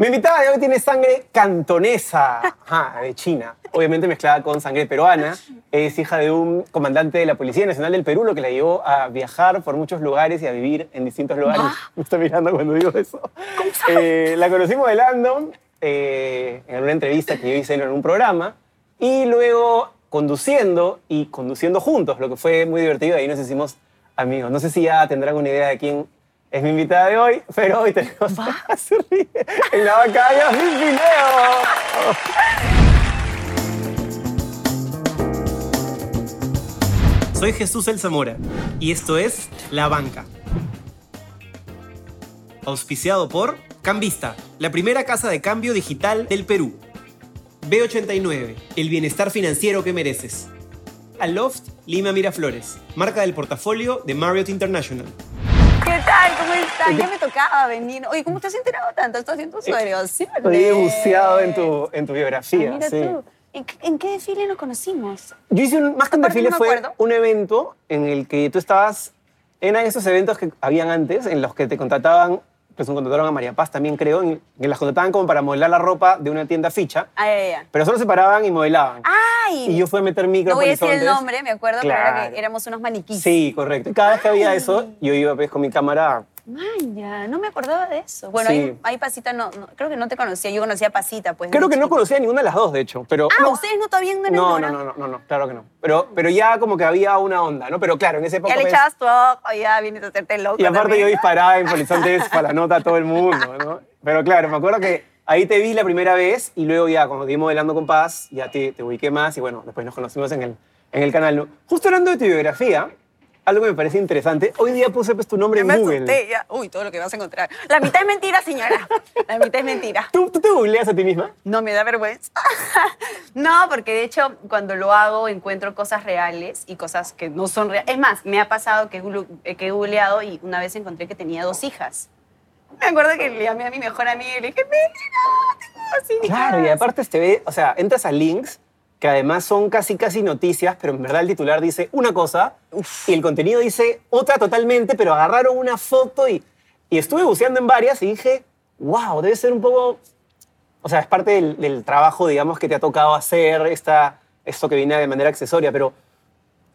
Mi invitada de hoy tiene sangre cantonesa, ajá, de China, obviamente mezclada con sangre peruana. Es hija de un comandante de la Policía Nacional del Perú, lo que la llevó a viajar por muchos lugares y a vivir en distintos lugares. Me está mirando cuando digo eso. Eh, la conocí modelando eh, en una entrevista que yo hice en un programa y luego conduciendo y conduciendo juntos, lo que fue muy divertido. Ahí nos hicimos amigos. No sé si ya tendrán una idea de quién es mi invitada de hoy, pero hoy tenemos a se ríe, en la vaca de Pineo. Soy Jesús El Zamora y esto es La Banca. Auspiciado por Cambista, la primera casa de cambio digital del Perú. B89, el bienestar financiero que mereces. Aloft Lima Miraflores, marca del portafolio de Marriott International. ¿Qué tal? ¿Cómo estás? Ya me tocaba venir. Oye, ¿cómo te has enterado tanto? Estás haciendo su sí. Estoy buceado en tu, en tu biografía. Ah, mira sí. tú. ¿En, qué- en qué desfile nos conocimos? Yo hice un, más que un desfile, no fue un evento en el que tú estabas. Eran esos eventos que habían antes, en los que te contrataban, pues contrataron a María Paz también, creo, en que las contrataban como para modelar la ropa de una tienda ficha, Ah, ya, ya. pero solo se paraban y modelaban. ¡Ay! Y yo fui a meter micro no voy a decir el nombre, me acuerdo, pero era Claro. que éramos unos maniquís. Sí, correcto. Cada vez que había eso, yo iba pues, con mi cámara. Vaya, no me acordaba de eso. Bueno, Sí. ahí, ahí Pasita no, no- creo que no te conocía. Yo conocía a Pasita, pues. Creo que no conocía a ninguna de las dos, de hecho. Pero Ah, no, ¿ustedes no todavía no no, no, no, no, no, no, claro que no. Pero, pero ya como que había una onda, ¿no? Pero claro, en esa época. Ya le pues, echabas tu ojo, ya vienes a hacerte loco Y aparte también. yo disparaba en Horizontes para la nota a todo el mundo, ¿no? Pero claro, me acuerdo que ahí te vi la primera vez y luego ya cuando te vi modelando con Paz, ya te, te ubiqué más y bueno, después nos conocimos en el, en el canal. Justo hablando de tu biografía, algo que me parece interesante, hoy día puse pues, tu nombre en me Google. asusté, ya. Uy, todo lo que vas a encontrar. La mitad es mentira, señora. La mitad es mentira. ¿Tú, ¿Tú te googleas a ti misma? No me da vergüenza. no, porque de hecho cuando lo hago encuentro cosas reales y cosas que no son reales. Es más, me ha pasado que, he glu- eh, que he googleado y una vez encontré que tenía dos hijas. Me acuerdo que le llamé a mi mejor amiga y le dije, mira, tengo dos hijas. Claro, y aparte te ve, o sea, entras a links que además son casi casi noticias, pero en verdad el titular dice una cosa y el contenido dice otra totalmente, pero agarraron una foto y, y estuve buceando en varias y dije, wow, debe ser un poco, o sea, es parte del, del trabajo, digamos, que te ha tocado hacer esta, esto que viene de manera accesoria, pero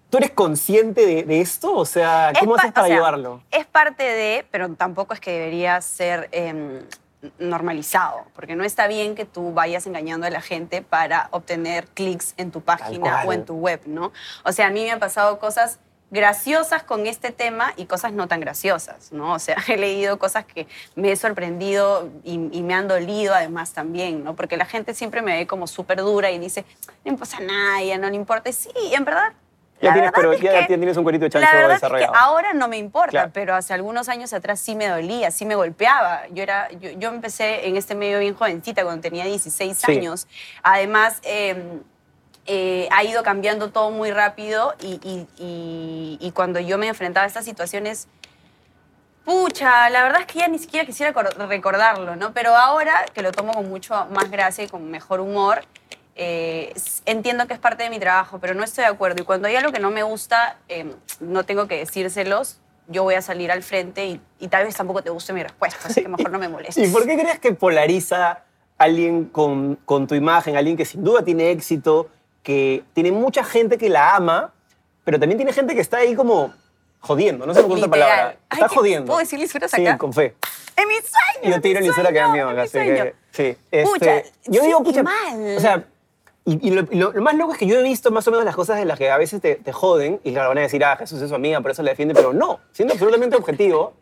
¿tú eres consciente de, de esto? O sea, ¿cómo haces para o sea, llevarlo? Es parte de, pero tampoco es que debería ser em, normalizado, porque no está bien que tú vayas engañando a la gente para obtener clics en tu página o en tu web, ¿no? O sea, a mí me han pasado cosas graciosas con este tema y cosas no tan graciosas, ¿no? O sea, he leído cosas que me he sorprendido y, y me han dolido además también, ¿no? Porque la gente siempre me ve como súper dura y dice, no pasa nada, ya no le importa. Y Sí, en verdad... Ya la tienes, verdad pero es ya que- tienes un cuerito de chancho la verdad desarrollado. es que ahora no me importa, Claro. pero hace algunos años atrás sí me dolía, sí me golpeaba. Yo, era, yo, yo empecé en este medio bien jovencita, cuando tenía 16 Sí. años. Además, eh, eh, ha ido cambiando todo muy rápido y, y- y- y cuando yo me enfrentaba a estas situaciones, pucha, la verdad es que ya ni siquiera quisiera cor- recordarlo, ¿no? Pero ahora que lo tomo con mucho más gracia y con mejor humor, eh, entiendo que es parte de mi trabajo, pero no estoy de acuerdo. Y cuando hay algo que no me gusta, eh, no tengo que decírselos. Yo voy a salir al frente y, y tal vez tampoco te guste mi respuesta, así que mejor no me molestes. ¿Y por qué crees que polariza alguien con, con tu imagen, alguien que sin duda tiene éxito, que tiene mucha gente que la ama, pero también tiene gente que está ahí como jodiendo, no sé cómo otra Literal. palabra. Está ¿qué- jodiendo. ¿puedo decir lisuras Sí, acá? con fe. ¡En mi sueño! Yo tiro lisura que da miedo, así que sí. Este, Pucha, yo sí, digo, qué pucha, mal. o sea, y, y lo, y lo- lo más loco es que yo he visto más o menos las cosas de las que a veces te, te joden y claro, van a decir, ah, Jesús es su amiga, por eso la defiende, pero no, siendo absolutamente objetivo,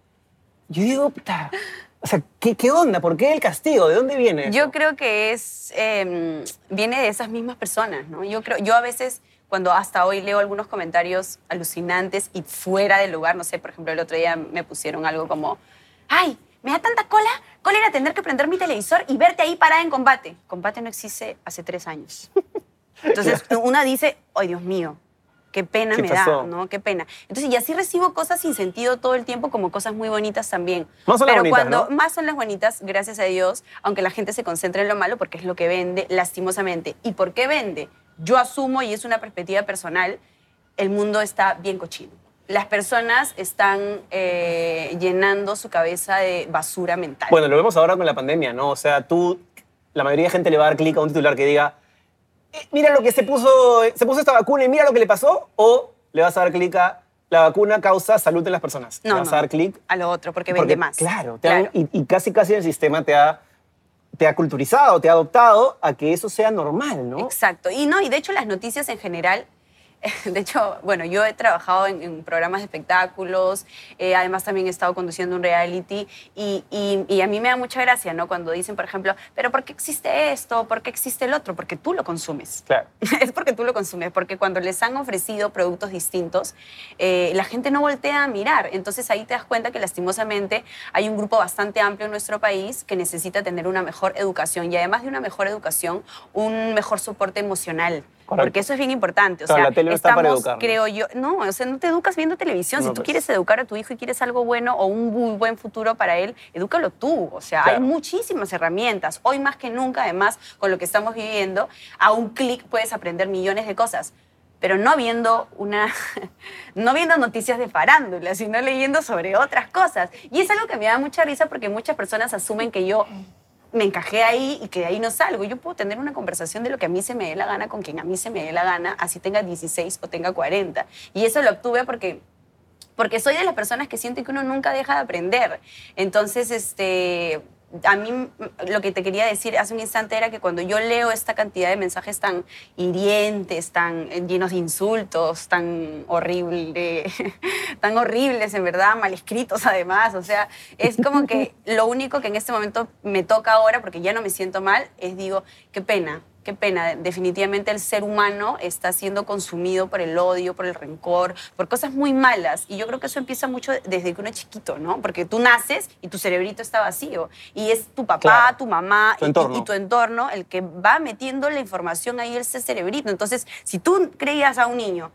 yo digo, puta, o sea, ¿qué, qué onda? ¿Por qué el castigo? ¿De dónde viene? eso? Yo creo que es eh, viene de esas mismas personas, ¿no? Yo creo, yo a veces cuando hasta hoy leo algunos comentarios alucinantes y fuera del lugar, no sé, por ejemplo, el otro día me pusieron algo como, ay, me da tanta cola, cola era tener que prender mi televisor y verte ahí parada en combate. Combate no existe hace tres años. Entonces una dice, ay Dios mío, qué pena ¿Qué me pasó? da, ¿no? Qué pena. Entonces y así recibo cosas sin sentido todo el tiempo como cosas muy bonitas también. Más son las Pero bonitas, cuando ¿no? más son las bonitas, gracias a Dios, aunque la gente se concentre en lo malo porque es lo que vende lastimosamente. ¿Y por qué vende? Yo asumo, y es una perspectiva personal, el mundo está bien cochino. Las personas están eh, llenando su cabeza de basura mental. Bueno, lo vemos ahora con la pandemia, ¿no? O sea, tú, la mayoría de gente le va a dar clic a un titular que diga, "Eh, mira lo que se puso, se puso esta vacuna y mira lo que le pasó, o le vas a dar clic a la vacuna causa salud en las personas. No, le vas no. a dar clic a lo otro, porque, porque, vende más. Claro, te han- y, y casi casi el sistema te ha, te ha culturizado, te ha adoptado a que eso sea normal, ¿no? Exacto. Y no, y de hecho las noticias en general, de hecho, bueno, yo he trabajado en, en programas de espectáculos, eh, además también he estado conduciendo un reality y, y- y a mí me da mucha gracia, ¿no? Cuando dicen, por ejemplo, pero ¿por qué existe esto? ¿Por qué existe el otro? Porque tú lo consumes. Claro. es porque tú lo consumes, porque cuando les han ofrecido productos distintos, eh, la gente no voltea a mirar. Entonces ahí te das cuenta que lastimosamente hay un grupo bastante amplio en nuestro país que necesita tener una mejor educación y además de una mejor educación, un mejor soporte emocional. Correcto. Porque eso es bien importante. O sea, la tele no está para estamos, creo yo, no, o sea, no te educas viendo televisión. No, si tú pues. quieres educar a tu hijo y quieres algo bueno o un muy buen futuro para él, edúcalo tú. O sea, Claro. hay muchísimas herramientas. Hoy más que nunca, además, con lo que estamos viviendo, a un clic puedes aprender millones de cosas. Pero no viendo una, no viendo noticias de farándula, sino leyendo sobre otras cosas. Y es algo que me da mucha risa porque muchas personas asumen que yo me encajé ahí y que de ahí no salgo. Yo puedo tener una conversación de lo que a mí se me dé la gana con quien a mí se me dé la gana, así tenga 16 o tenga 40. Y eso lo obtuve porque porque soy de las personas que sienten que uno nunca deja de aprender. Entonces, este, a mí lo que te quería decir hace un instante era que cuando yo leo esta cantidad de mensajes tan hirientes, tan eh, llenos de insultos, tan horrible, tan horribles en verdad, mal escritos además, o sea, es como que lo único que en este momento me toca ahora, porque ya no me siento mal, es digo, qué pena, Qué pena, definitivamente el ser humano está siendo consumido por el odio, por el rencor, por cosas muy malas. Y yo creo que eso empieza mucho desde que uno es chiquito, ¿no? Porque tú naces y tu cerebrito está vacío. Y es tu papá, Claro. tu mamá Tu y- y tu entorno el que va metiendo la información ahí ese cerebrito. Entonces, si tú creías a un niño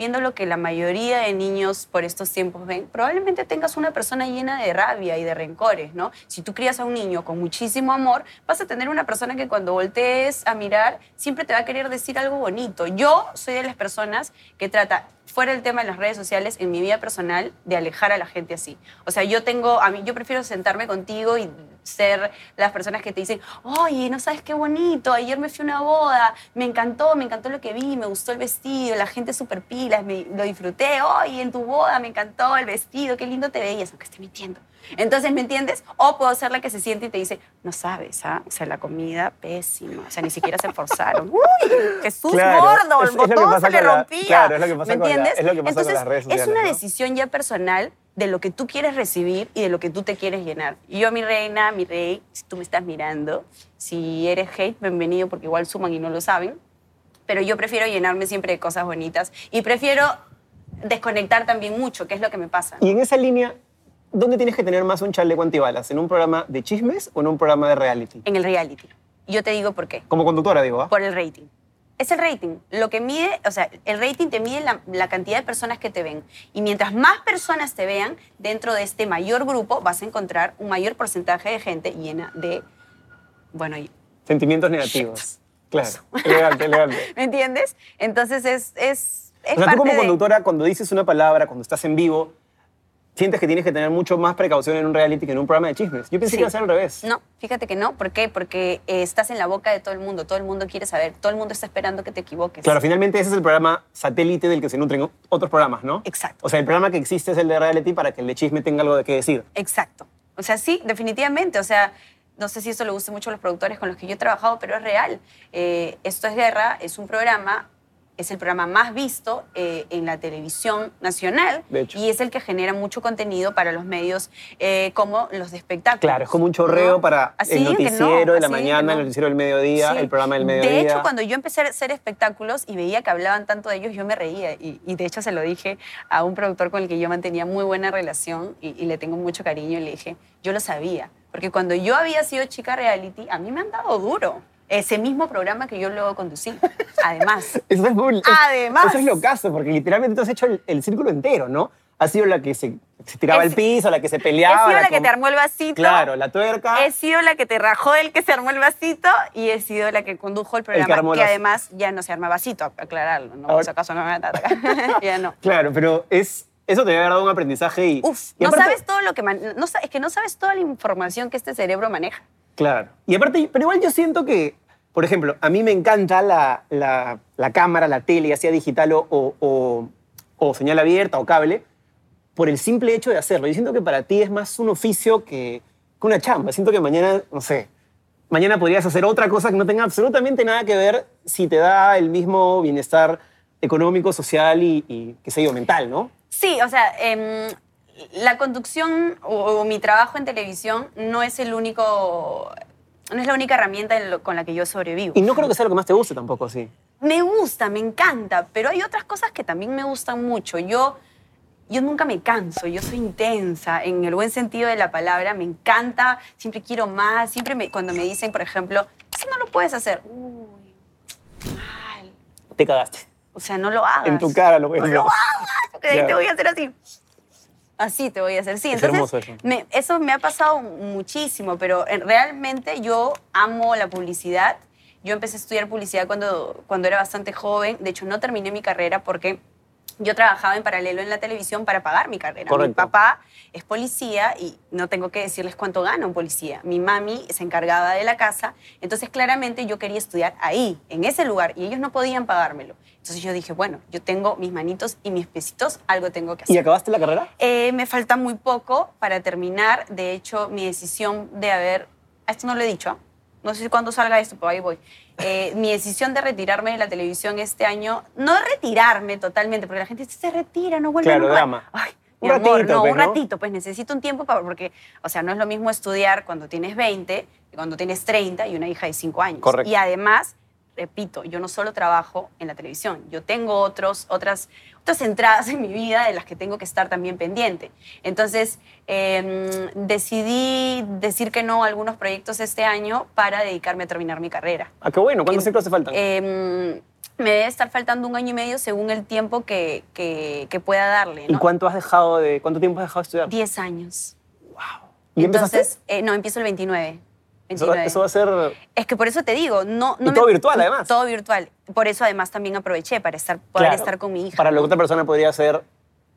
viendo lo que la mayoría de niños por estos tiempos ven, probablemente tengas una persona llena de rabia y de rencores, ¿no? Si tú crías a un niño con muchísimo amor, vas a tener una persona que cuando voltees a mirar siempre te va a querer decir algo bonito. Yo soy de las personas que trata fuera el tema de las redes sociales en mi vida personal de alejar a la gente así. O sea, yo tengo a mí yo prefiero sentarme contigo y ser las personas que te dicen, oye, no sabes qué bonito, ayer me fui a una boda, me encantó, me encantó lo que vi, me gustó el vestido, la gente súper pilas, me, lo disfruté, oye, en tu boda me encantó el vestido, qué lindo te veías, aunque esté mintiendo. Entonces, ¿me entiendes? O puedo ser la que se siente y te dice, no sabes, ¿ah? O sea, la comida pésima, o sea, ni siquiera se esforzaron. ¡Uy! Jesús Claro, gordo, es- el botón se le la- rompía. claro, es lo que pasa ¿Me con la- entiendes? es lo que pasa con Entonces, las redes es una ¿no? decisión ya personal de lo que tú quieres recibir y de lo que tú te quieres llenar. Y yo, mi reina, mi rey, si tú me estás mirando, si eres hate, bienvenido, porque igual suman y no lo saben. Pero yo prefiero llenarme siempre de cosas bonitas y prefiero desconectar también mucho, que es lo que me pasa. Y en esa línea, ¿dónde tienes que tener más un chaleco antibalas? ¿En un programa de chismes o en un programa de reality? En el reality. Yo te digo por qué. Como conductora, digo, ¿ah? Por el rating. Es el rating. Lo que mide, o sea, el rating te mide la, la cantidad de personas que te ven. Y mientras más personas te vean, dentro de este mayor grupo vas a encontrar un mayor porcentaje de gente llena de, bueno, Sentimientos negativos. Claro, elegante, elegante. ¿me entiendes? Entonces es... es, es O sea, tú como de- conductora, cuando dices una palabra, cuando estás en vivo, sientes que tienes que tener mucho más precaución en un reality que en un programa de chismes. Yo pensé Sí. que iba a ser al revés. No, fíjate que no. ¿Por qué? Porque eh, estás en la boca de todo el mundo. Todo el mundo quiere saber. Todo el mundo está esperando que te equivoques. Claro, finalmente ese es el programa satélite del que se nutren otros programas, ¿no? Exacto. O sea, el programa que existe es el de reality para que el de chisme tenga algo de qué decir. Exacto. O sea, sí, definitivamente. O sea, no sé si eso le gusta mucho a los productores con los que yo he trabajado, pero es real. Eh, Esto es Guerra es un programa, es el programa más visto eh, en la televisión nacional De hecho. y es el que genera mucho contenido para los medios eh, como los de espectáculos. Claro, es como un chorreo ¿no? para Así el no, noticiero de la mañana, no. el noticiero del mediodía, Sí. el programa del mediodía. De hecho, cuando yo empecé a hacer espectáculos y veía que hablaban tanto de ellos, yo me reía. Y, y de hecho se lo dije a un productor con el que yo mantenía muy buena relación y, y le tengo mucho cariño. Y le dije, yo lo sabía. Porque cuando yo había sido chica reality, a mí me han dado duro. Ese mismo programa que yo luego conducí. Además. Eso es, muy- Además. Eso es lo caso, porque literalmente tú has hecho el, el círculo entero, ¿no? Has sido la que se, se tiraba He al piso, la que se He peleaba. sido la que com- te armó el vasito. Claro, la tuerca. He sido la que te rajó el que se armó el vasito y he sido la que condujo el programa, armó que las- además ya no se arma vasito, aclararlo, ¿no? Por si acaso no me van a atacar. ya no. Claro, pero es, eso te haber dado un aprendizaje y... Uf, y no aparte- sabes todo lo que... man- no, es que no sabes toda la información que este cerebro maneja. Claro. Y aparte, pero igual yo siento que, por ejemplo, a mí me encanta la, la- cámara, la tele, ya sea digital o, o- señal abierta o cable, por el simple hecho de hacerlo. Yo siento que para ti es más un oficio que, una chamba. Siento que mañana, no sé, mañana podrías hacer otra cosa que no tenga absolutamente nada que ver si te da el mismo bienestar económico, social y, y qué sé yo, mental, ¿no? Sí, o sea, em, la conducción o mi trabajo en televisión no es el único... No es la única herramienta en lo- con la que yo sobrevivo. Y no creo que sea lo que más te guste tampoco, sí. Me gusta, me encanta, pero hay otras cosas que también me gustan mucho. Yo, yo nunca me canso, yo soy intensa, en el buen sentido de la palabra, me encanta, siempre quiero más, siempre me- cuando me dicen, por ejemplo, eso no lo puedes hacer, uy, mal, Te cagaste. o sea, no lo hagas. En tu cara lo ves. No lo hagas, porque ahí Ya. te voy a hacer así. Así te voy a hacer, sí. Es Entonces, hermoso eso. Me, eso me ha pasado muchísimo, pero en- realmente yo amo la publicidad. Yo empecé a estudiar publicidad cuando, cuando era bastante joven. De hecho, no terminé mi carrera porque yo trabajaba en paralelo en la televisión para pagar mi carrera. Mi Correcto. papá es policía y no tengo que decirles cuánto gana un policía. Mi mami se encargaba de la casa, entonces claramente yo quería estudiar ahí, en ese lugar, y ellos no podían pagármelo. Entonces yo dije, bueno, yo tengo mis manitos y mis pesitos, algo tengo que hacer. ¿Y acabaste la carrera? Eh, me falta muy poco para terminar. De hecho, mi decisión de haber... Esto no lo he dicho. No sé cuándo salga esto, pero ahí voy. Eh, mi decisión de retirarme de la televisión este año, no retirarme totalmente, porque la gente dice, se retira, no vuelve Claro, nunca". drama. Ay, Un mi amor, ratito, no, pues, un ¿no? ratito, pues necesito un tiempo para, porque, o sea, no es lo mismo estudiar cuando tienes 20 que cuando tienes 30 y una hija de 5 años. Correcto. Y además, repito, yo no solo trabajo en la televisión, yo tengo otros, otras, otras entradas en mi vida de las que tengo que estar también pendiente. Entonces, eh, decidí decir que no a algunos proyectos este año para dedicarme a terminar mi carrera. Ah, qué bueno. ¿Cuántos Eh, ciclos te faltan? Eh, me debe estar faltando un año y medio según el tiempo que, que- que pueda darle. ¿Y cuánto has dejado de, cuánto tiempo has dejado de estudiar? 10 años. ¿Y empezaste? Entonces, eh, no, empiezo el 29. Eso, va- 29. eso va a ser... Es que por eso te digo, no... no Y todo virtual, además. Todo virtual. Por eso además también aproveché para estar, poder Claro, estar con mi hija. Para la otra persona podría ser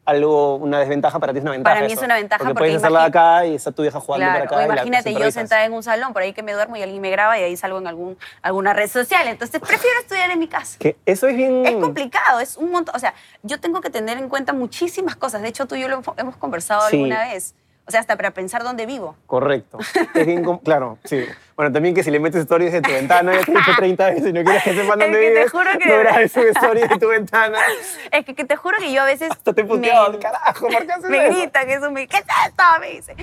algo, una desventaja, para ti es una ventaja. Para mí es una ventaja Porque, porque puedes hacerla acá y está tu vieja jugando Claro, para acá. o y la- imagínate yo sentada en un salón, por ahí que me duermo y alguien me graba y ahí salgo en algún, alguna red social. Entonces prefiero estudiar en mi casa. Que eso es bien... Es complicado, es un montón. O sea, yo tengo que tener en cuenta muchísimas cosas. De hecho, tú y yo lo hemos- hemos conversado Sí. alguna vez. O sea, hasta para pensar dónde vivo. Correcto. Es bien claro, sí. Bueno, también que si le metes stories de tu ventana, ya te he dicho 30 veces y no quieres que sepan Es dónde que te vives, juro que- no su stories de tu ventana. Es que, que te juro que yo a veces. Hasta te he me- puteado, carajo, ¿por qué haces Me eso? gritan eso, me ¿qué es esto? Me dice.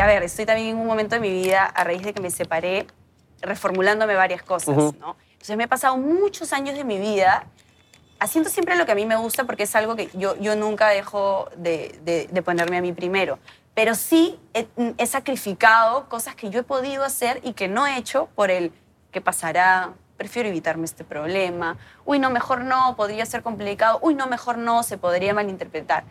A ver, estoy también en un momento de mi vida, a raíz de que me separé, reformulándome varias cosas, Ujú. ¿no? Entonces me he pasado muchos años de mi vida haciendo siempre lo que a mí me gusta porque es algo que yo, yo nunca dejo de, de- de ponerme a mí primero. Pero sí he, he sacrificado cosas que yo he podido hacer y que no he hecho por el qué pasará, prefiero evitarme este problema, uy, no, mejor no, podría ser complicado, uy, no, mejor no, se podría malinterpretar.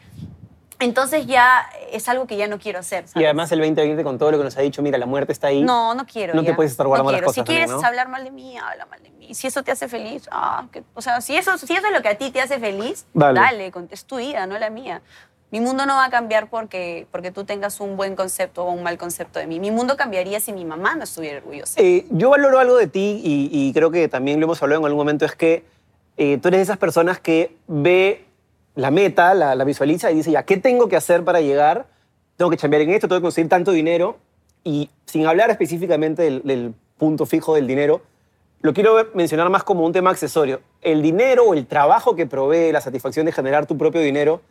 Entonces ya es algo que ya no quiero hacer. Y además el 2020 con todo lo que nos ha dicho, mira, la muerte está ahí. No, no quiero. No te puedes estar guardando no las cosas Si quieres también, ¿no? hablar mal de mí, habla mal de mí. Si eso te hace feliz, ah, que- o sea, si eso, si eso es lo que a ti te hace feliz, Dale. dale, es tu vida, no la mía. Mi mundo no va a cambiar porque, porque tú tengas un buen concepto o un mal concepto de mí. Mi mundo cambiaría si mi mamá no estuviera orgullosa. Eh, yo valoro algo de ti y, y creo que también lo hemos hablado en algún momento, es que eh, tú eres de esas personas que ve la meta, la, visualiza y dice, ya, ¿qué tengo que hacer para llegar? Tengo que cambiar en esto, tengo que conseguir tanto dinero. Y sin hablar específicamente del punto fijo del dinero, lo quiero mencionar más como un tema accesorio. El dinero o el trabajo que provee la satisfacción de generar tu propio dinero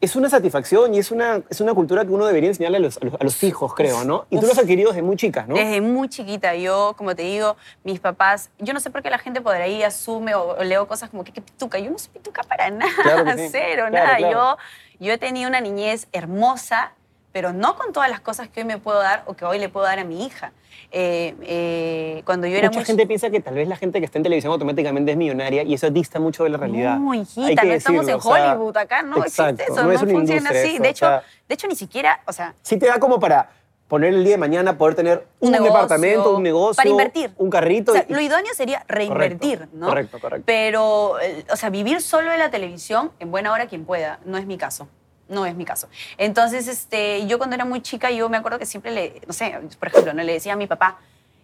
es una satisfacción y es una, es una cultura que uno debería enseñarle a los, a los, a los hijos, creo, ¿no? Y tú lo has adquirido desde muy chicas, ¿no? Desde muy chiquita, yo, como te digo, mis papás, yo no sé por qué la gente por ahí asume o, o leo cosas como que qué pituca. Yo no soy pituca para nada, Claro que sí. cero, Claro, nada. claro. Yo, yo he tenido una niñez hermosa, pero no con todas las cosas que hoy me puedo dar o que hoy le puedo dar a mi hija. Eh, eh, cuando yo era Mucha muy gente piensa que tal vez la gente que está en televisión automáticamente es millonaria y eso dista mucho de la realidad. No, Hay hijita, que no estamos en decirlo, o sea, Hollywood, acá no exacto, existe eso, no no, es una funciona así. eso, de, o hecho, sea- de hecho, ni siquiera, o sea, Sí te da como para poner el día de mañana, poder tener un, Un negocio, departamento, un negocio, para invertir. un carrito. O sea, y- lo idóneo sería reinvertir, Correcto, ¿no? correcto, correcto. Pero, eh, o sea, vivir solo de la televisión, en buena hora quien pueda, no es mi caso. No es mi caso. Entonces, este, yo cuando era muy chica, yo me acuerdo que siempre le, no sé, por ejemplo, no le decía a mi papá,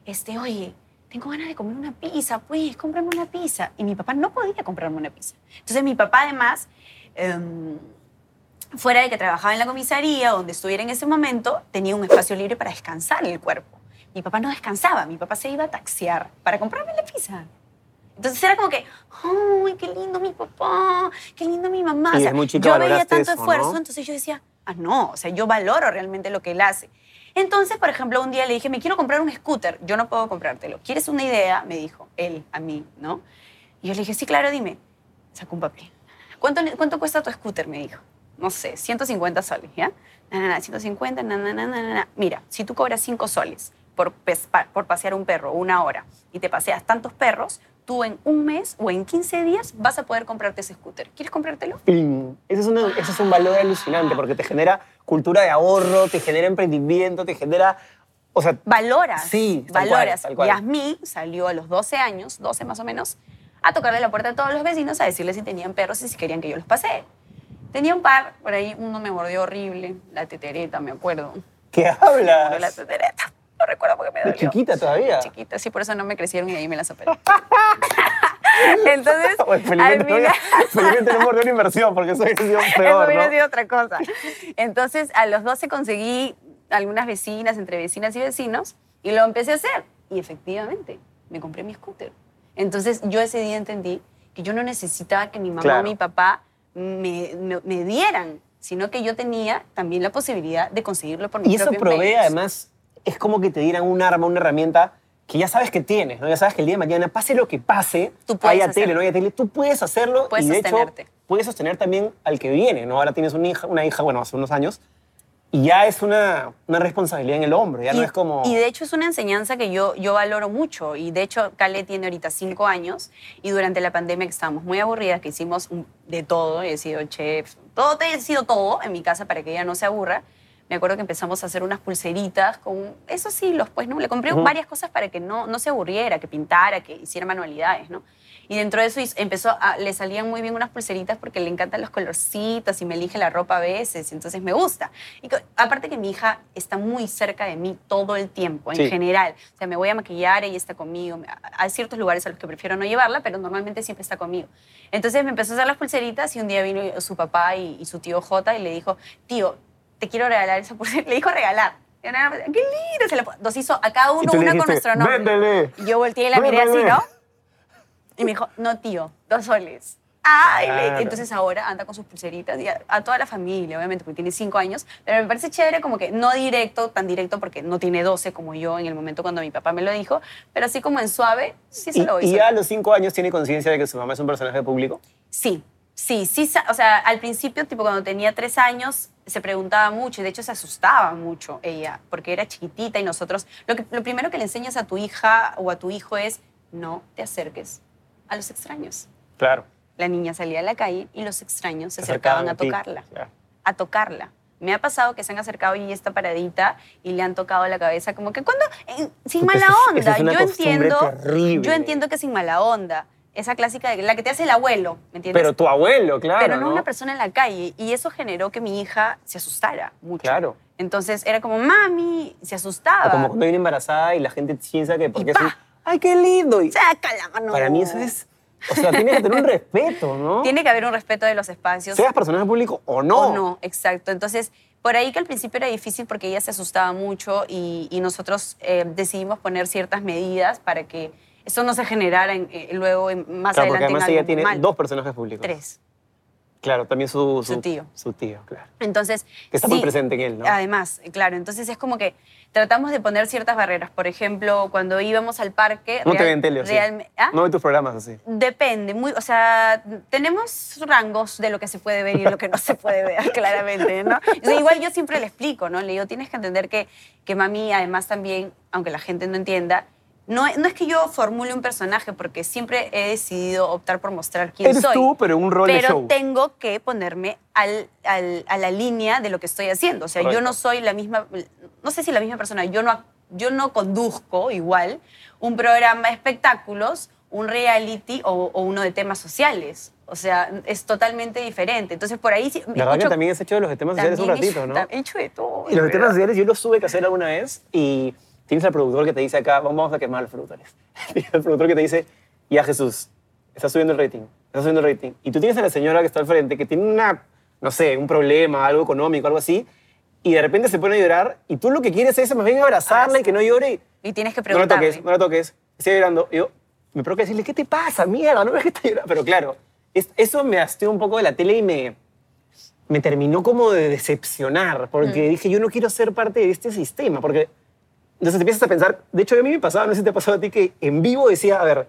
este, oye, tengo ganas de comer una pizza, pues, cómprame una pizza. Y mi papá no podía comprarme una pizza. Entonces, mi papá, además, em, fuera de que trabajaba en la comisaría, donde estuviera en ese momento, tenía un espacio libre para descansar el cuerpo. Mi papá no descansaba, mi papá se iba a taxiar para comprarme la pizza. Entonces era como que, ¡ay, qué lindo mi papá! ¡Qué lindo mi mamá! Y O sea, muy chica yo veía tanto eso, esfuerzo, ¿no? entonces yo decía, ah, no, o sea, yo valoro realmente lo que él hace. Entonces, por ejemplo, un día le dije, me quiero comprar un scooter, yo no puedo comprártelo. ¿Quieres una idea? Me dijo, él, a mí, ¿no? Y yo le dije, sí, claro, dime. Sacó un papel. ¿Cuánto, cuánto cuesta tu scooter? Me dijo. No sé, 150 soles, ¿ya? Na, na, na, 150, na, na, na, na. Mira, si tú cobras 5 soles por, por pasear un perro una hora y te paseas tantos perros, tú en un mes o en 15 días vas a poder comprarte ese scooter. ¿Quieres comprártelo? Ese es, una- ese es un valor alucinante porque te genera cultura de ahorro, te genera emprendimiento, te genera... O sea, Valoras. Sí, tal cual, valoras. tal cual. Yasmín salió a los 12 años, 12 más o menos, a tocarle la puerta a todos los vecinos a decirles si tenían perros y si querían que yo los pasee. Tenía un par, por ahí uno me mordió horrible, la tetereta, me acuerdo. ¿qué Me mordió la hablas? tetereta. No recuerdo porque me ¿Es dolió. chiquita todavía? Chiquita, sí, por eso no me crecieron y ahí me las operé. Entonces, felizmente, no, final- felizmente no mordió una inversión porque eso hubiera sido eso peor, hubiera ¿no? sido otra cosa. Entonces, a los 12 conseguí algunas vecinas, entre vecinas y vecinos, y lo empecé a hacer. Y efectivamente, me compré mi scooter. Entonces, yo ese día entendí que yo no necesitaba que mi mamá Claro. o mi papá me, me- me dieran, sino que yo tenía también la posibilidad de conseguirlo por mis Y eso provee, medios. además, es como que te dieran un arma, una herramienta que ya sabes que tienes, ¿no? Ya sabes que el día de mañana, pase lo que pase, Tú haya hacerlo. tele, no haya tele, tú puedes hacerlo Puedes y de sostenerte. hecho puedes sostener también al que viene, ¿no? Ahora tienes una hija, una hija, bueno, hace unos años, y ya es una, una responsabilidad en el hombro, ya no y, es como... y de hecho es una enseñanza que yo, yo valoro mucho. Y de hecho, Cale tiene ahorita cinco años y durante la pandemia que estábamos muy aburridas, que hicimos de todo, he sido chef, todo, he sido todo en mi casa para que ella no se aburra. Me acuerdo que empezamos a hacer unas pulseritas con esos hilos, pues, ¿no? Le compré Ujú. varias cosas para que no, no se aburriera, que pintara, que hiciera manualidades, ¿no? Y dentro de eso empezó a, le salían muy bien unas pulseritas porque le encantan los colorcitos y me elige la ropa a veces, entonces me gusta. Y aparte que mi hija está muy cerca de mí todo el tiempo, en Sí. general. O sea, me voy a maquillar, ella está conmigo. Hay ciertos lugares a los que prefiero no llevarla, pero normalmente siempre está conmigo. Entonces me empezó a hacer las pulseritas y un día vino su papá y, y su tío J y le dijo, tío, te quiero regalar esa pulserita. Le dijo regalar. Y ¡Qué lindo! Se la nos hizo a cada Y uno una con dijiste, nuestro nombre. "Véndele". Y yo volteé y la miré así, Véndele. ¿no? Y me dijo, no, tío, dos soles. Ay, Claro. entonces ahora anda con sus pulseritas y a, a toda la familia, obviamente, porque tiene cinco años. Pero me parece chévere como que no directo, tan directo, porque no tiene 12 como yo en el momento cuando mi papá me lo dijo, pero así como en suave, sí se y, lo y hizo. ya a los cinco años tiene conciencia de que su mamá es un personaje público. Sí, sí, sí. O sea, al principio, tipo cuando tenía tres años, se preguntaba mucho y de hecho se asustaba mucho ella, porque era chiquitita y nosotros. Lo, que, lo primero que le enseñas a tu hija o a tu hijo es no te acerques a los extraños. Claro. La niña salía a la calle y los extraños se Se acercaban a tocarla, Claro. a tocarla. Me ha pasado que se han acercado y está paradita y le han tocado la cabeza como que cuando eh, sin mala es- onda. es una yo entiendo, terrible. yo entiendo que sin mala onda. Esa clásica de la que te hace el abuelo, ¿me entiendes? Pero tu abuelo, claro. pero no, una persona en la calle. Y eso generó que mi hija se asustara mucho. Claro. Entonces era como, mami, se asustaba. O como cuando viene embarazada y la gente piensa que porque es. ¡Ay, qué lindo! Y Saca la mano. para mí eso es... O sea, tiene que tener un respeto, ¿no? Tiene que haber un respeto de los espacios. Seas personaje público o no. O no, exacto. Entonces, por ahí que al principio era difícil porque ella se asustaba mucho y, y nosotros eh, decidimos poner ciertas medidas para que eso no se generara en- eh, luego en- más Claro, porque además en ella tiene mal. dos personajes públicos. Tres. Claro, también su, Su tío. Su tío, claro. Entonces. Que está muy presente en él, ¿no? Además, claro. Entonces es como que tratamos de poner ciertas barreras. Por ejemplo, cuando íbamos al parque. No te ven tele, ¿Ah? No ve tus programas así. Depende, muy, o sea, tenemos rangos de lo que se puede ver y lo que no se puede ver, claramente, ¿no? O sea, igual yo siempre le explico, ¿no? Le digo, tienes que entender que, que mami, además también, aunque la gente no entienda, no, no es que yo formule un personaje, porque siempre he decidido optar por mostrar quién Eres soy. tú, pero un rol de pero show. tengo que ponerme al, al- a la línea de lo que estoy haciendo. O sea, yo no soy la misma, no sé si la misma persona, yo no, yo no conduzco igual un programa de espectáculos, un reality o, o uno de temas sociales. O sea, es totalmente diferente. Entonces, por ahí... sí- La verdad que escucho- también has hecho de los temas sociales un he ratito, hecho- ¿no? He hecho de todo. Y los de temas sociales yo los tuve que hacer alguna vez y tienes al productor que te dice acá, vamos a quemar a los productores. Tienes al productor que te dice, ya Jesús, está subiendo el rating, está subiendo el rating. Y tú tienes a la señora que está al frente que tiene una, no sé, un problema, algo económico, algo así, y de repente se pone a llorar y tú lo que quieres es más bien abrazarla y que no llore. y- tienes que No la preguntarle. toques, no la toques. Estoy llorando. Y yo me provoca decirle, ¿qué te pasa, mierda? No ves que está llorando. Pero claro, es- eso me hastió un poco de la tele y me, me terminó como de decepcionar, porque dije, yo no quiero ser parte de este sistema, porque entonces empiezas a pensar, de hecho a mí me pasaba, no sé si te ha pasado a ti, que en vivo decía, a ver,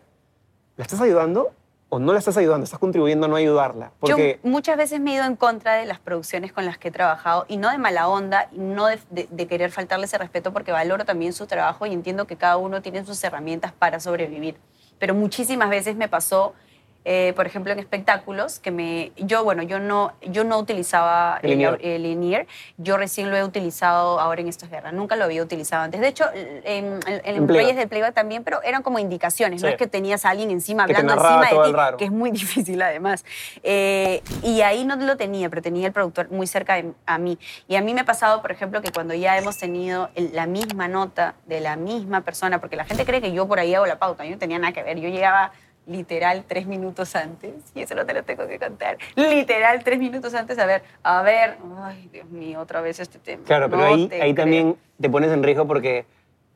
¿la estás ayudando o no la estás ayudando? ¿Estás contribuyendo a no ayudarla? Porque Yo muchas veces me he ido en contra de las producciones con las que he trabajado y no de mala onda y no de, de- de querer faltarle ese respeto porque valoro también su trabajo y entiendo que cada uno tiene sus herramientas para sobrevivir. Pero muchísimas veces me pasó, eh, por ejemplo, en espectáculos, que me, yo, bueno, yo no, yo no utilizaba El linear. el linear. yo recién lo he utilizado ahora en Esto es Guerra, nunca lo había utilizado antes. De hecho, en, en, en. Reyes del Playback también, pero eran como indicaciones, no es que tenías a alguien encima Que hablando encima todo de el ti, raro. que es muy difícil además. Eh, y ahí no lo tenía, pero tenía el productor muy cerca de, a mí. Y a mí me ha pasado, por ejemplo, que cuando ya hemos tenido el- la misma nota de la misma persona, porque la gente cree que yo por ahí hago la pauta, yo no tenía nada que ver, yo llegaba literal tres minutos antes, y eso no te lo tengo que contar, literal tres minutos antes, a ver, a ver, ay Dios mío, otra vez este tema. Claro, pero No ahí, te ahí también te pones en riesgo porque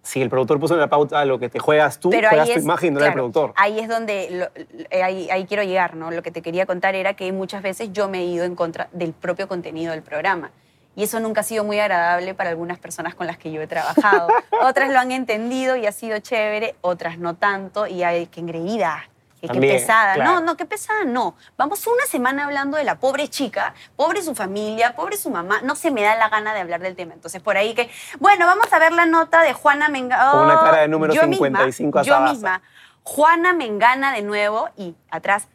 si el productor puso en la pauta lo que te juegas tú, Pero juegas tu imagen, no la del productor. Ahí es donde, lo- eh, ahí, ahí quiero llegar, ¿no? Lo que te quería contar era que muchas veces yo me he ido en contra del propio contenido del programa. Y eso nunca ha sido muy agradable para algunas personas con las que yo he trabajado. otras lo han entendido y ha sido chévere, otras no tanto. Y hay que engreída, que qué pesada. claro. No, no, qué pesada, no. Vamos una semana hablando de la pobre chica, pobre su familia, pobre su mamá. No se me da la gana de hablar del tema. Entonces, por ahí que, bueno, vamos a ver la nota de Juana Mengana. Con una cara de número yo 55 misma, Yo azabaza. misma. Juana Mengana de nuevo y atrás.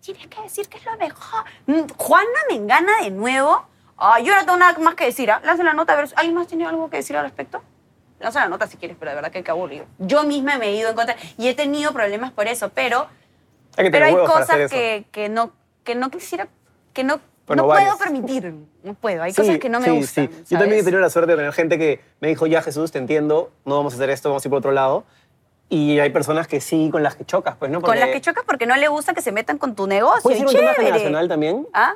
Tienes que decir que es lo mejor. Mm, Juana Mengana de nuevo. Ay, yo no tengo nada más que decir. ¿ah? Lanza la nota a ver. ¿Alguien más tiene algo que decir al respecto? Lanza la nota si quieres, pero de verdad que qué aburrido. Yo misma me he ido en contra y he tenido problemas por eso, pero, Hay que pero hay cosas que, que, no, que no quisiera, que no, Bueno, no puedo permitir. No puedo. Hay Sí, cosas que no me sí, gustan. sí. Yo también he tenido la suerte de tener gente que me dijo, ya Jesús, te entiendo, no vamos a hacer esto, vamos a ir por otro lado. Y hay personas que sí, con las que chocas, pues, ¿no? Con Porque las que chocas porque no le gusta que se metan con tu negocio. ¿Puede ser un tema generacional también? ¿Ah?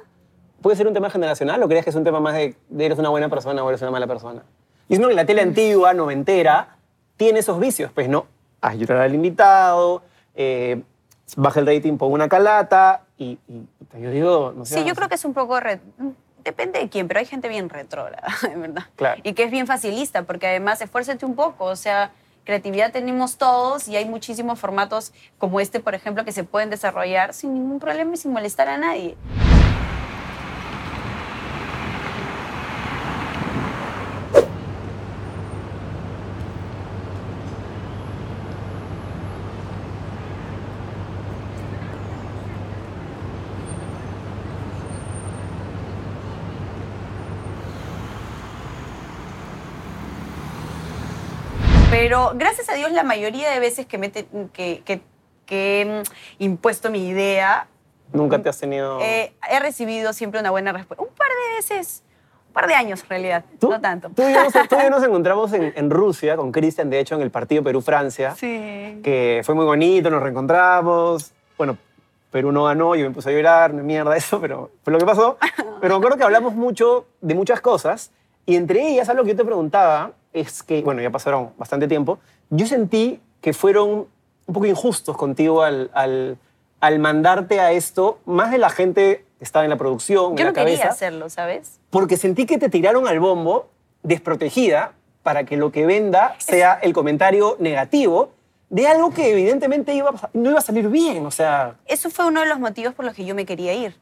¿Puede ser un tema generacional o crees que es un tema más de, de eres una buena persona o eres una mala persona? Y es uno que la tele antigua, noventera, tiene esos vicios, pues, ¿no? Haz llorar al invitado, eh, baja el rating, pon una calata y, y yo digo, no sé. Sí, yo creo que es un poco... re- Depende de quién, pero hay gente bien retrógrada, de verdad. Claro. Y que es bien facilista, porque además esfuérzate un poco, o sea, creatividad tenemos todos y hay muchísimos formatos como este, por ejemplo, que se pueden desarrollar sin ningún problema y sin molestar a nadie. Pero gracias a Dios la mayoría de veces que, me te- que, que- que he mm, impuesto mi idea, Nunca te has tenido... eh, he recibido siempre una buena respuesta. Un par de veces, un par de años en realidad, ¿Tú- no tanto. Tú y yo, nos- tú y yo nos encontramos en, en Rusia con Cristian, de hecho, en el partido Perú-Francia, Sí. que fue muy bonito, nos reencontramos. Bueno, Perú no ganó, yo me puse a llorar, no mierda eso, pero fue lo que pasó. Pero me acuerdo que hablamos mucho de muchas cosas y entre ellas algo que yo te preguntaba es que, bueno, ya pasaron bastante tiempo, yo sentí que fueron un poco injustos contigo al, al, al mandarte a esto, más de la gente que estaba en la producción, Yo en no la cabeza, quería hacerlo, ¿sabes? porque sentí que te tiraron al bombo desprotegida para que lo que venda sea el comentario negativo de algo que evidentemente iba a- no iba a salir bien, o sea, Eso fue uno de los motivos por los que yo me quería ir.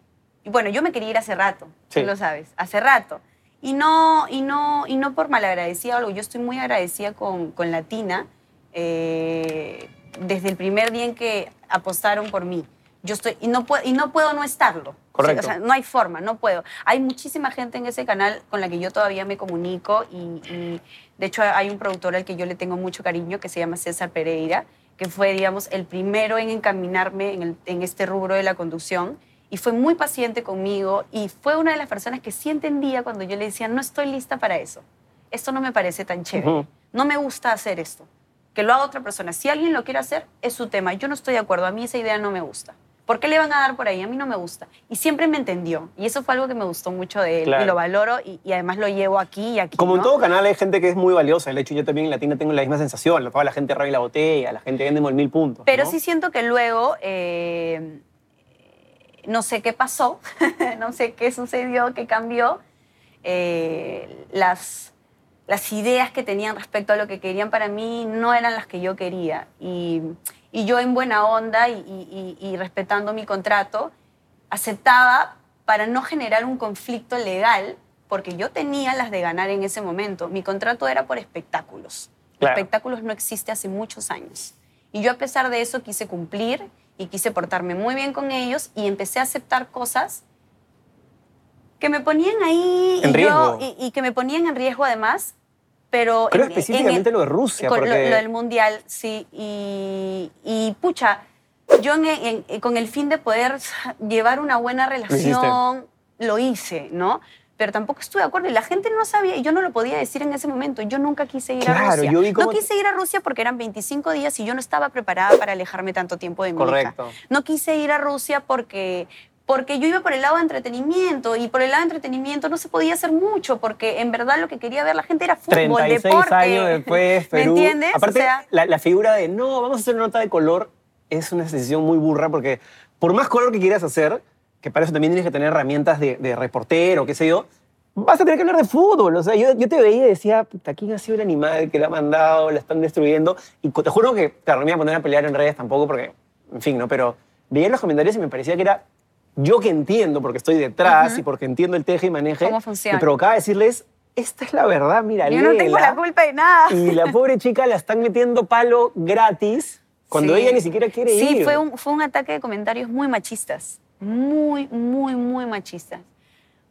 Y bueno, yo me quería ir hace rato, Sí. tú lo sabes, hace rato. Y no, y no, y no por malagradecida o algo, yo estoy muy agradecida con, con Latina eh, desde el primer día en que apostaron por mí. Yo estoy, y no puedo, y no puedo no estarlo. Correcto. O sea, no hay forma, no puedo. Hay muchísima gente en ese canal con la que yo todavía me comunico y, y, de hecho hay un productor al que yo le tengo mucho cariño que se llama César Pereira, que fue, digamos, el primero en encaminarme en, el- en este rubro de la conducción y fue muy paciente conmigo y fue una de las personas que sí entendía cuando yo le decía, no estoy lista para eso. Esto no me parece tan chévere. No me gusta hacer esto. Que lo haga otra persona. Si alguien lo quiere hacer, es su tema. Yo no estoy de acuerdo. A mí esa idea no me gusta. ¿Por qué le van a dar por ahí? A mí no me gusta. Y siempre me entendió. Y eso fue algo que me gustó mucho de él. Claro. Y lo valoro y, y además lo llevo aquí y aquí. como en ¿no? todo canal hay gente que es muy valiosa, de hecho yo también en Latina tengo la misma sensación, toda la gente rabe la botella, la gente vende mil puntos. Pero ¿no? sí siento que luego, eh, no sé qué pasó, no sé qué sucedió, qué cambió. eh, las, las ideas que tenían respecto a lo que querían para mí no eran las que yo quería. Y, y yo en buena onda y, y- y- y respetando mi contrato, aceptaba para no generar un conflicto legal, porque yo tenía las de ganar en ese momento. Mi contrato era por espectáculos. Claro. Espectáculos no existe hace muchos años. Y yo a pesar de eso quise cumplir y quise portarme muy bien con ellos y empecé a aceptar cosas que me ponían ahí En y, yo- riesgo. y, y que me ponían en riesgo además, pero... Creo en- en específicamente el- lo de Rusia, con lo- porque... lo, del mundial, sí. Y, y, pucha, yo en- en- con el fin de poder llevar una buena relación, lo hice, ¿no? Pero tampoco estuve de acuerdo y la gente no sabía y yo no lo podía decir en ese momento. Yo nunca quise ir a Rusia. yo vi cómo- No quise ir a Rusia porque eran 25 días y yo no estaba preparada para alejarme tanto tiempo de mi Correcto. hija. No quise ir a Rusia porque, porque yo iba por el lado de entretenimiento y por el lado de entretenimiento no se podía hacer mucho porque en verdad lo que quería ver la gente era fútbol, 36 deporte. años después, Perú. ¿Me entiendes? Aparte, o sea, la, la figura de no, vamos a hacer una nota de color es una decisión muy burra porque por más color que quieras hacer, que para eso también tienes que tener herramientas de, de reportero, qué sé yo, vas a tener que hablar de fútbol. O sea, yo, yo te veía y decía, puta, ¿quién ha sido el animal que la ha mandado? La están destruyendo. Y te juro que, claro, no me iba a poner a pelear en redes tampoco porque, en fin, ¿no? Pero veía los comentarios y me parecía que era yo que entiendo porque estoy detrás y porque entiendo el teje y maneje. Cómo funciona. Me provocaba decirles, esta es la verdad, mira, yo no tengo léela". la culpa de nada. Y la pobre chica la están metiendo palo gratis cuando Sí. ella ni siquiera quiere ir. Sí, fue un, fue un ataque de comentarios muy machistas. Muy, muy, muy machistas.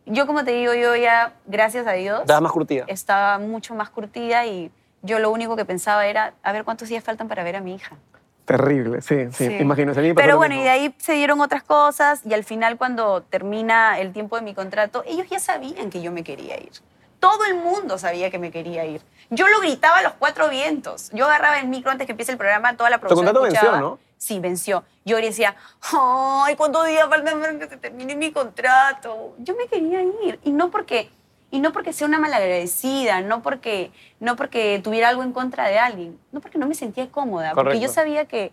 Yo, como te digo, yo ya, gracias a Dios, Estaba más curtida. estaba mucho más curtida y yo lo único que pensaba era, a ver cuántos días faltan para ver a mi hija. Terrible, sí, sí, Sí. imagino. Pero bueno, y de ahí se dieron otras cosas y al final cuando termina el tiempo de mi contrato, ellos ya sabían que yo me quería ir. Todo el mundo sabía que me quería ir. Yo lo gritaba a los cuatro vientos. Yo agarraba el micro antes que empiece el programa, toda la producción contrato venció. ¿no? Sí, venció. Yo decía, ay, ¿cuántos días faltan para que se termine mi contrato? Yo me quería ir. Y no porque, y no porque sea una malagradecida, no porque, no porque tuviera algo en contra de alguien, no porque no me sentía cómoda, porque yo sabía que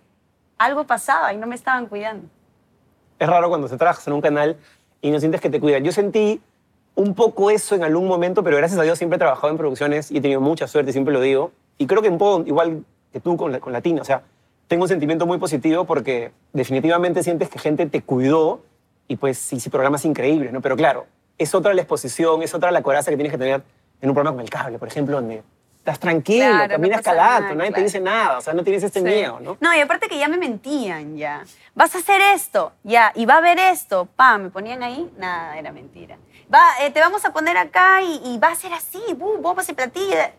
algo pasaba y no me estaban cuidando. Es raro cuando se trabajas en un canal y no sientes que te cuidan. Yo sentí un poco eso en algún momento, pero gracias a Dios siempre he trabajado en producciones y he tenido mucha suerte, siempre lo digo. Y creo que un poco igual que tú con, la- con Latino. O sea, tengo un sentimiento muy positivo porque definitivamente sientes que gente te cuidó y pues sí, sí, programas increíbles, ¿no? Pero claro, es otra la exposición, es otra la coraza que tienes que tener en un programa como El Cable, por ejemplo, donde estás tranquilo, Claro, no caminas pasa calato, nada, nadie te claro. dice nada, o sea, no tienes este Sí. miedo, ¿no? No, y aparte que ya me mentían, ya. Vas a hacer esto, ya, y va a haber esto, pa, me ponían ahí, nada, era mentira. Va, eh, te vamos a poner acá y, y va a ser así, bu, bombas y platillas.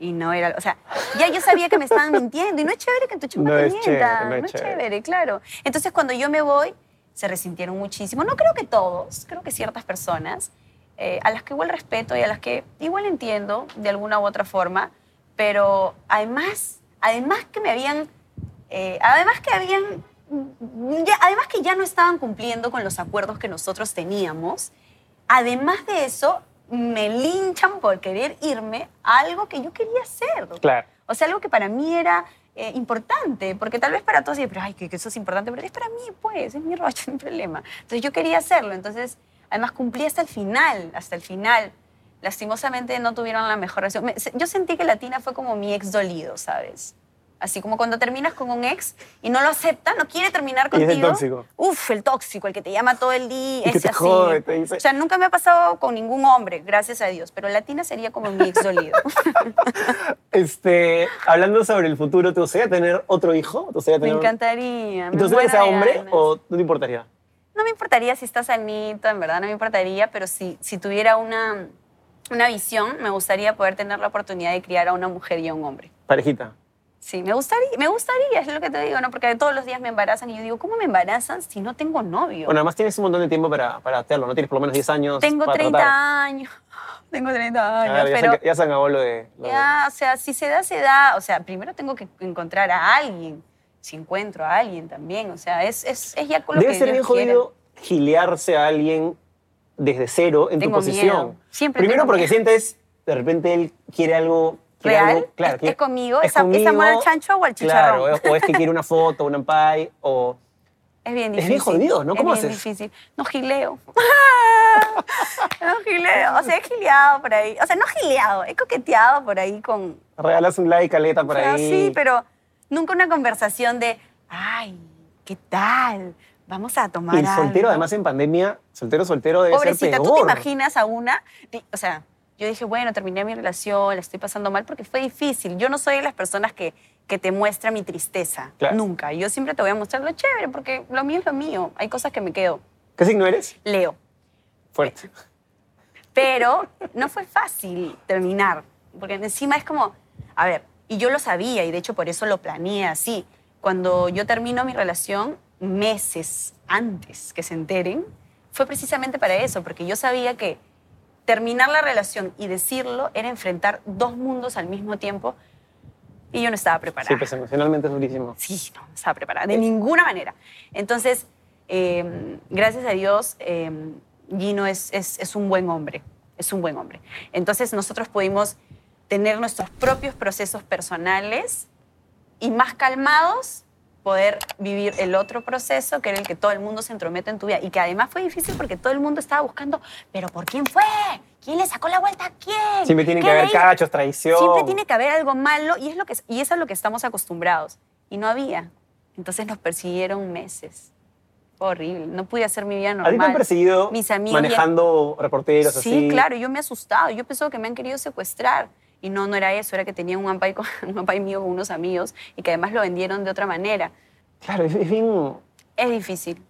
Y no era, o sea, ya yo sabía que me estaban mintiendo y no es chévere que tu chamba No te es mienta, chévere, no es no es chévere. chévere, claro. Entonces cuando yo me voy, se resintieron muchísimo. No creo que todos, creo que ciertas personas, eh, a las que igual respeto y a las que igual entiendo de alguna u otra forma, pero además, además que me habían, eh, además que habían, ya- además que ya no estaban cumpliendo con los acuerdos que nosotros teníamos, además de eso, me linchan por querer irme a algo que yo quería hacer. Claro. O sea, algo que para mí era eh, importante, porque tal vez para todos, sí, pero ay, que, que eso es importante, pero es para mí, pues, es mi rocha, no hay problema. Entonces yo quería hacerlo, entonces además cumplí hasta el final, hasta el final. Lastimosamente no tuvieron la mejor. Me- se- yo sentí que Latina fue como mi ex dolido, ¿sabes? Así como cuando terminas con un ex y no lo acepta, no quiere terminar Y es contigo. el tóxico. Uf, el tóxico, el que te llama todo el día. Y que te así. jode, te dice- O sea, nunca me ha pasado con ningún hombre, gracias a Dios. Pero Latina sería como mi ex dolido. Este, hablando sobre el futuro, ¿te gustaría tener otro hijo? ¿Te gustaría me tener... encantaría. ¿Te me gustaría que sea hombre ganas. o no te importaría? No me importaría si está sanito, en verdad no me importaría, pero si, si tuviera una, una visión, me gustaría poder tener la oportunidad de criar a una mujer y a un hombre. Parejita. Sí, me gustaría, me gustaría, es lo que te digo, ¿no? Porque todos los días me embarazan y yo digo, ¿cómo me embarazan si no tengo novio? Bueno, además tienes un montón de tiempo para, para hacerlo, ¿no? Tienes por lo menos 10 años tengo para 30 tratar. años, tengo 30 años, Claro, ya, pero se, ya se acabó lo de... lo de- ya, o sea, si se da, se da. O sea, primero tengo que encontrar a alguien, si encuentro a alguien también, o sea, es, es, es ya con lo Debe que ser bien jodido gilearse a alguien desde cero en Tengo tu posición. miedo. Siempre Primero porque miedo. sientes, de repente él quiere algo... ¿Real? algo- claro, ¿Es- quiere- es conmigo? ¿Es es amor al chancho o al Claro, chicharrón? o es que quiere una foto, una pie, o... Es bien Es difícil. bien jodido, ¿no? ¿Cómo es bien haces? difícil. No gileo. no gileo. O sea, he gileado por ahí. O sea, no gileado, he coqueteado por ahí con... Regalas un like, caleta por ahí. Sí, pero nunca una conversación de, ay, ¿qué tal? Vamos a tomar Y el soltero, algo". además, en pandemia, soltero, soltero debe Pobrecita, ser ¿tú te imaginas a una? O sea, yo dije, bueno, terminé mi relación, la estoy pasando mal porque fue difícil. Yo no soy de las personas que, que te muestra mi tristeza. Claro. Nunca. Yo siempre te voy a mostrar lo chévere porque lo mío es lo mío. Hay cosas que me quedo. ¿Qué signo eres? Leo. Fuerte. Pero no fue fácil terminar, porque encima es como, a ver, y yo lo sabía y de hecho por eso lo planeé así. Cuando yo termino mi relación, meses antes que se enteren, fue precisamente para eso, porque yo sabía que terminar la relación y decirlo era enfrentar dos mundos al mismo tiempo y yo no estaba preparada. Sí, pues emocionalmente es durísimo. Sí, no, no estaba preparada, de ninguna manera. Entonces, eh, gracias a Dios, eh, Gino es, es, es un buen hombre, es un buen hombre. Entonces, nosotros pudimos tener nuestros propios procesos personales y más calmados poder vivir el otro proceso, que era el que todo el mundo se entromete en tu vida. Y que además fue difícil porque todo el mundo estaba buscando, ¿pero por quién fue? ¿Quién le sacó la vuelta a quién? Siempre tiene ¿Qué que haber cachos, traición. Siempre tiene que haber algo malo y es, lo que, y es a lo que estamos acostumbrados. Y no había. Entonces nos persiguieron meses. Fue horrible. No pude hacer mi vida ¿A ti normal. te han perseguido Mis amigos manejando reporteros Sí, así? claro. Yo me he asustado. Yo pensaba que me han querido secuestrar. Y no, no era eso. Era que tenía un ampay, con, un ampay mío con unos amigos y que además lo vendieron de otra manera. Claro, es, bien... Es difícil.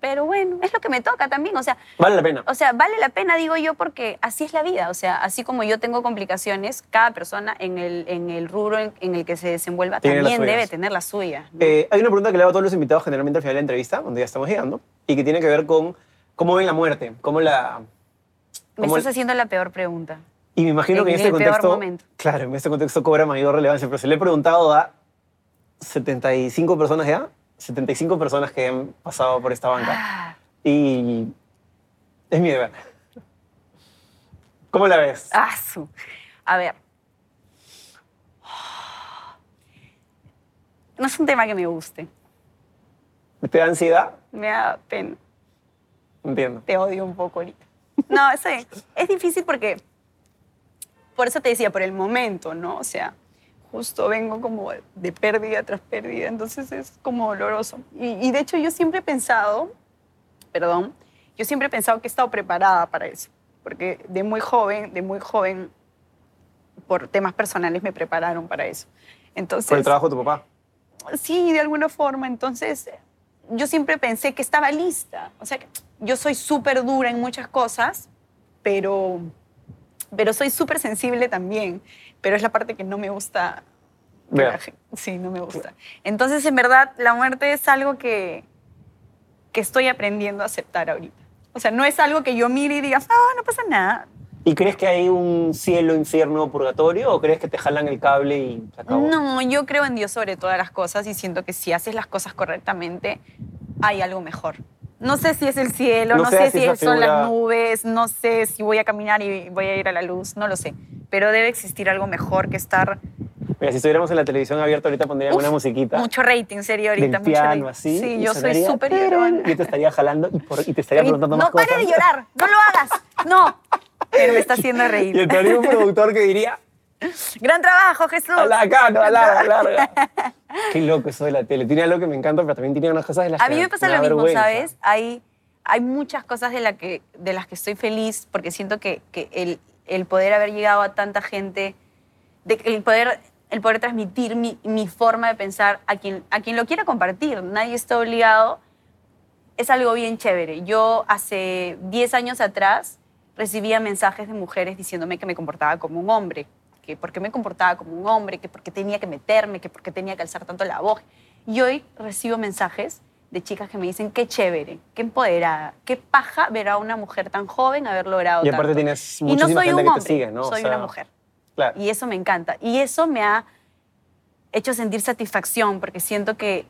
Pero bueno, es lo que me toca también. O sea, Vale la pena. o sea, vale la pena, digo yo, porque así es la vida. O sea, así como yo tengo complicaciones, cada persona en el, en el rubro en, en el que se desenvuelva Tiene también debe tener la suya. ¿no? Eh, hay una pregunta que le hago a todos los invitados generalmente al final de la entrevista, donde ya estamos llegando, y que tiene que ver con cómo ven la muerte, cómo la... Me cómo estás haciendo la peor pregunta. Y me imagino en que en este contexto... momento. Claro, en este contexto cobra mayor relevancia, pero se le he preguntado a 75 personas ya, 75 personas que han pasado por esta banca, Ah, y es mi deber. ¿Cómo la ves? ah, su. A ver. No es un tema que me guste. ¿Te da ansiedad? Me da pena. Entiendo. Te odio un poco ahorita. No, eso es, es difícil porque, por eso te decía, por el momento, ¿no? O sea, justo vengo como de pérdida tras pérdida, entonces es como doloroso. Y, y de hecho yo siempre he pensado, perdón, yo siempre he pensado que he estado preparada para eso, porque de muy joven, de muy joven, por temas personales me prepararon para eso. Entonces, Por el trabajo de tu papá. Sí, de alguna forma. Entonces, yo siempre pensé que estaba lista. O sea, que yo soy súper dura en muchas cosas, pero, pero soy súper sensible también. Pero es la parte que no me gusta. gen- Sí, no me gusta. Entonces, en verdad, la muerte es algo que, que estoy aprendiendo a aceptar ahorita. O sea, no es algo que yo mire y diga, ah, no pasa nada. ¿Y crees que hay un cielo, infierno, purgatorio o crees que te jalan el cable y se acabó? No, yo creo en Dios sobre todas las cosas y siento que si haces las cosas correctamente, hay algo mejor. No sé si es el cielo, No no, sé si si son figura- las nubes, no sé si voy a caminar y voy a ir a la luz, no lo sé. Pero debe existir algo mejor que estar Mira, si estuviéramos en la televisión abierta ahorita pondrían Uf, una musiquita Mucho rating sería ahorita. del mucho piano rating. así. Sí, y yo soy súper llorona. Y yo te estaría jalando y, por- y te estaría preguntando no más cosas. pare de llorar, no lo hagas. No. Pero me está haciendo Y reír. entraría un productor que diría, Gran trabajo, Jesús. a la acá, no, a la larga. Qué loco eso de la tele. Tiene algo que me encanta, pero también tiene unas cosas de las A que mí me pasa lo mismo, vergüenza. ¿sabes? Hay, hay muchas cosas de, la que, de las que estoy feliz porque siento que, que el, el poder haber llegado a tanta gente, de, el, poder, el poder transmitir mi, mi forma de pensar a quien, a quien lo quiera compartir. Nadie está obligado. Es algo bien chévere. Yo hace 10 años atrás recibía mensajes de mujeres diciéndome que me comportaba como un hombre, que por qué me comportaba como un hombre, que por qué tenía que meterme, que por qué tenía que alzar tanto la voz. Y hoy recibo mensajes de chicas que me dicen qué chévere, qué empoderada, qué paja ver a una mujer tan joven haber logrado Y aparte tanto. tienes y no soy gente un que te hombre, sigue, ¿no? O soy sea, una mujer. Claro. Y eso me encanta. Y eso me ha hecho sentir satisfacción porque siento que,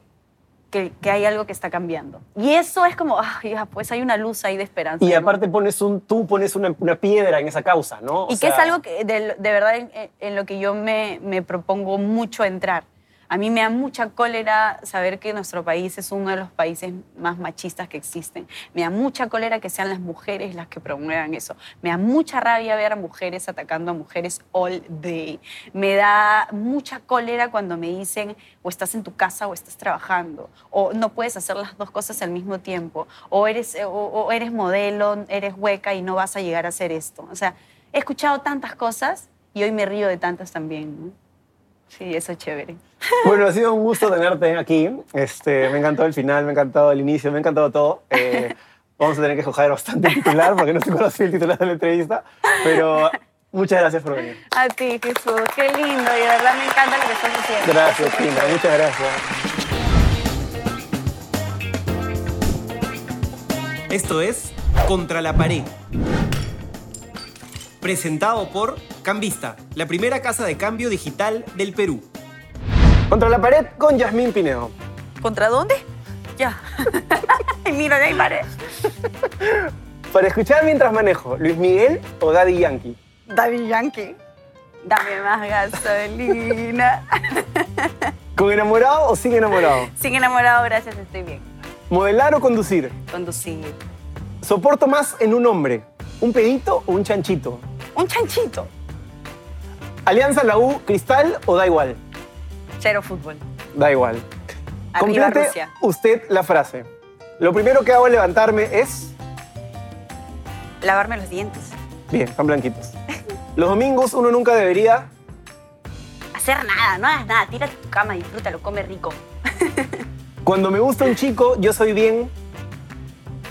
que, que hay algo que está cambiando. Y eso es como, ah, ya, pues hay una luz ahí de esperanza. Y ¿no? aparte pones un, tú pones una, una piedra en esa causa, ¿no? O Y que es algo que de, de verdad en, en lo que yo me, me propongo mucho entrar. A mí me da mucha cólera saber que nuestro país es uno de los países más machistas que existen. Me da mucha cólera que sean las mujeres las que promuevan eso. Me da mucha rabia ver a mujeres atacando a mujeres all day. Me da mucha cólera cuando me dicen o estás en tu casa o estás trabajando o no puedes hacer las dos cosas al mismo tiempo o eres, o, o eres modelo, eres hueca y no vas a llegar a hacer esto. O sea, he escuchado tantas cosas y hoy me río de tantas también. Sí, eso es chévere. Bueno, ha sido un gusto tenerte aquí. Este, me encantó el final, me ha encantado el inicio, me ha encantado todo. Eh, vamos a tener que joder bastante el titular porque no se conocí el titular de la entrevista, pero muchas gracias por venir. A ti, Jesús. Qué lindo y de verdad me encanta lo que estás haciendo. Gracias, Tina, muchas gracias. Esto es Contra la Pared. Presentado por Cambista, la primera casa de cambio digital del Perú. Contra la pared con Yasmín Pinedo. ¿Contra dónde? Ya. Mira, de ahí pared. Para escuchar mientras manejo, Luis Miguel o Daddy Yankee. David Yankee. Dame más gasolina. ¿Con enamorado o sin enamorado? Sin enamorado, gracias, estoy bien. ¿Modelar o conducir? Conducir. ¿Soporto más en un hombre? ¿Un pedito o un chanchito? Un chanchito. ¿Alianza la U, Cristal o da igual? Cero fútbol. Da igual. Arriba Complete Rusia. usted la frase. Lo primero que hago al levantarme es... Lavarme los dientes. Bien, están blanquitos. Los domingos uno nunca debería... Hacer nada, no hagas nada. Tírate a tu cama, disfrútalo, come rico. Cuando me gusta un chico, yo soy bien...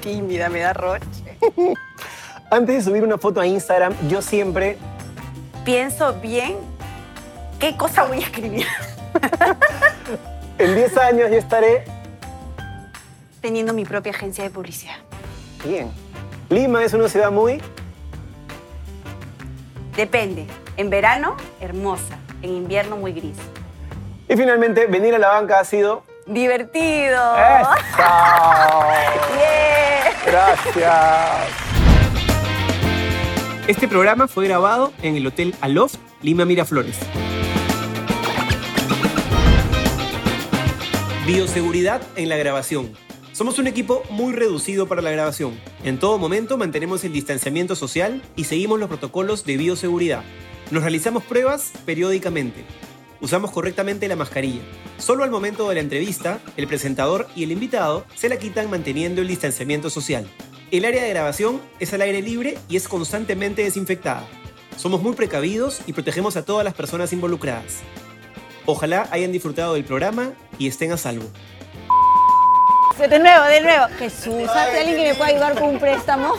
Tímida, me da roche. Antes de subir una foto a Instagram, yo siempre... Pienso bien qué cosa voy a escribir. En 10 años yo estaré... Teniendo mi propia agencia de publicidad. Bien. Lima es una ciudad muy... Depende. En verano, hermosa. En invierno, muy gris. Y finalmente, venir a la banca ha sido... ¡Divertido! ¡Eso! ¡Yeah! Gracias. Este programa fue grabado en el Hotel Aloft, Lima Miraflores. Bioseguridad en la grabación. Somos un equipo muy reducido para la grabación. En todo momento mantenemos el distanciamiento social y seguimos los protocolos de bioseguridad. Nos realizamos pruebas periódicamente. Usamos correctamente la mascarilla. Solo al momento de la entrevista, el presentador y el invitado se la quitan manteniendo el distanciamiento social. El área de grabación es al aire libre y es constantemente desinfectada. Somos muy precavidos y protegemos a todas las personas involucradas. Ojalá hayan disfrutado del programa y estén a salvo. De nuevo, de nuevo. Jesús, ¿hay alguien que me pueda ayudar con un préstamo?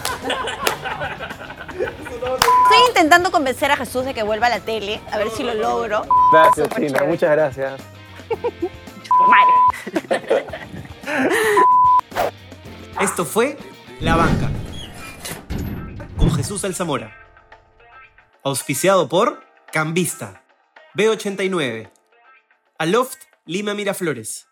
Estoy intentando convencer a Jesús de que vuelva a la tele, a ver si lo logro. Gracias, chévere. Muchas gracias. Esto fue La Banca con Jesús Alzamora. Auspiciado por Cambista, B89, Aloft Lima Miraflores.